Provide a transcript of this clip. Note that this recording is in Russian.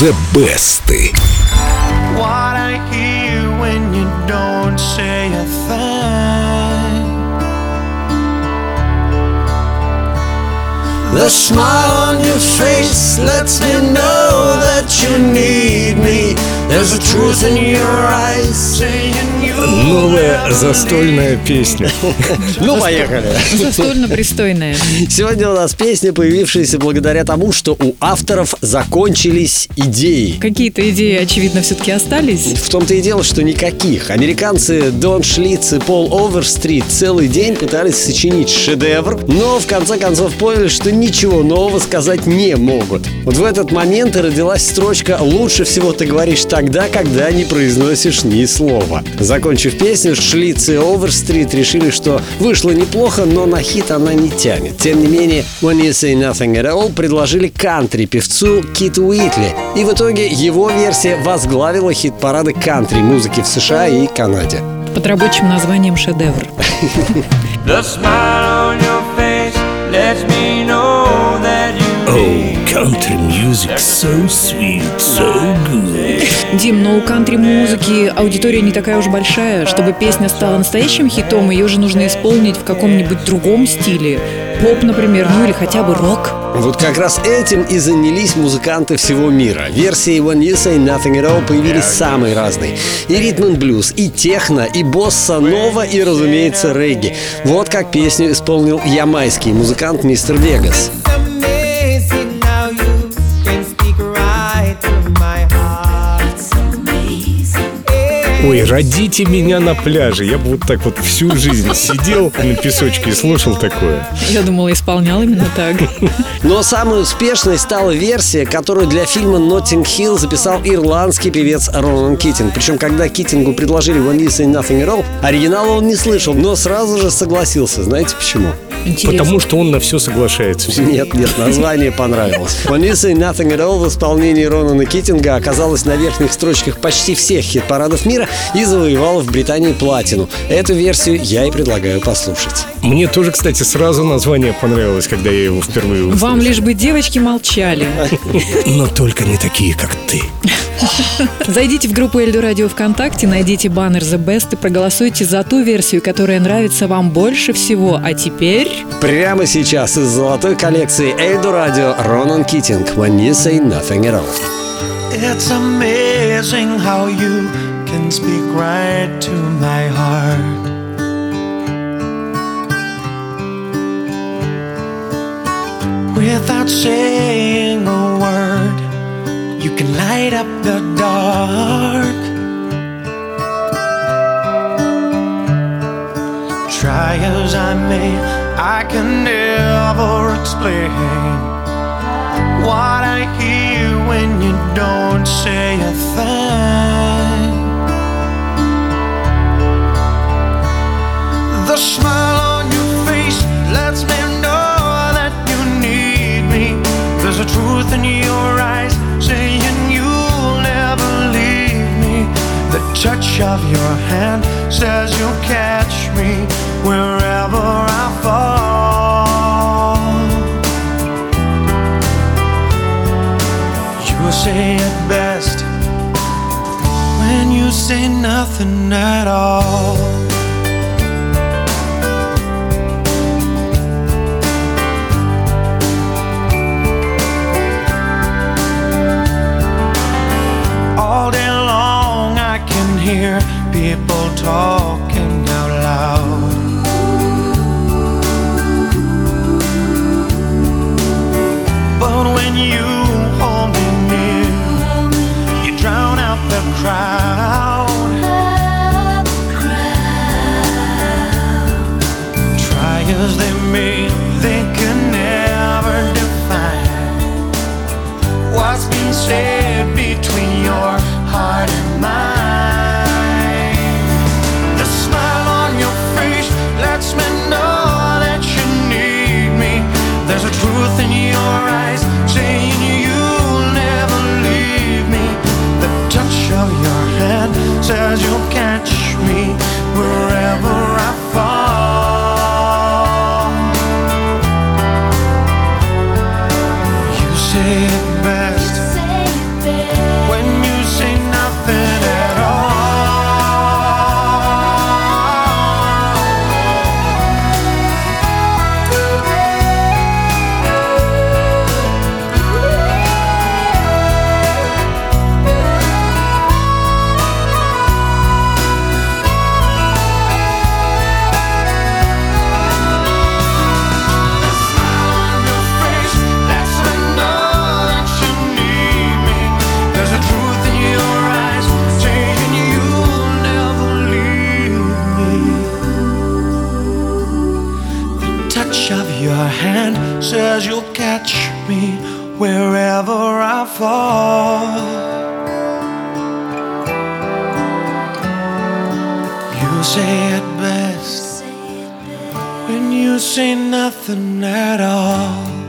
The Best. What I hear when you don't say a thing. The smile on your face lets me know that you need me. There's a truth in your eyes saying. Новая застольная песня. Ну, поехали. Застольно-пристойная. Сегодня у нас песня, появившаяся благодаря тому, что у авторов закончились идеи. Какие-то идеи, очевидно, все-таки остались. В том-то и дело, что никаких. Американцы Дон Шлиц и Пол Оверстрит целый день пытались сочинить шедевр, но в конце концов поняли, что ничего нового сказать не могут. Вот в этот момент и родилась строчка «Лучше всего ты говоришь тогда, когда не произносишь ни слова». Закончив песню, Шлиц и Оверстрит решили, что вышло неплохо, но на хит она не тянет. Тем не менее, When You Say Nothing At All предложили кантри-певцу Киту Уитли. И в итоге его версия возглавила хит-парады кантри-музыки в США и Канаде. Под рабочим названием «Шедевр». Oh, country music so sweet, so good. Дим, но у кантри-музыки аудитория не такая уж большая. Чтобы песня стала настоящим хитом, ее же нужно исполнить в каком-нибудь другом стиле. Поп, например, ну или хотя бы рок. Вот как раз этим и занялись музыканты всего мира. Версии When You Say Nothing At All появились самые разные. И ритм and блюз, и техно, и босса нова, и, разумеется, регги. Вот как песню исполнил ямайский музыкант Мистер Вегас. Ой, родите меня на пляже. Я бы вот так вот всю жизнь сидел на песочке и слушал такое. Я думала, исполнял именно так. Но самой успешной стала версия, которую для фильма «Ноттинг Хилл» записал ирландский певец Ронан Китинг. Причем, когда Китингу предложили «When You Say Nothing At All», оригинала он не слышал, но сразу же согласился. Знаете почему? Интересно. Потому что он на все соглашается. Нет, нет, название понравилось. You Say Nothing At All в исполнении Ронана Китинга оказалась на верхних строчках почти всех хит-парадов мира и завоевала в Британии платину. Эту версию я и предлагаю послушать. Мне тоже, кстати, сразу название понравилось, когда я его впервые услышал. Вам лишь бы девочки молчали. Но только не такие, как ты. Зайдите в группу Эльду Радио ВКонтакте, найдите баннер The Best и проголосуйте за ту версию, которая нравится вам больше всего. А теперь... Прямо сейчас из золотой коллекции Эйду Радио Ронан Китинг When You Say Nothing At All. It's amazing how you can speak right to my heart. Without saying a word, you can light up the dark. Try as I may, I can never explain what I hear when you don't say a thing. In your eyes saying you'll never leave me. The touch of your hand says you'll catch me wherever I fall. You say it best when you say nothing at. All When you hold me near, you drown out the crowd. Try as they may, they can never define what's being said between catch me wherever I fall. You say it best when you say nothing at all.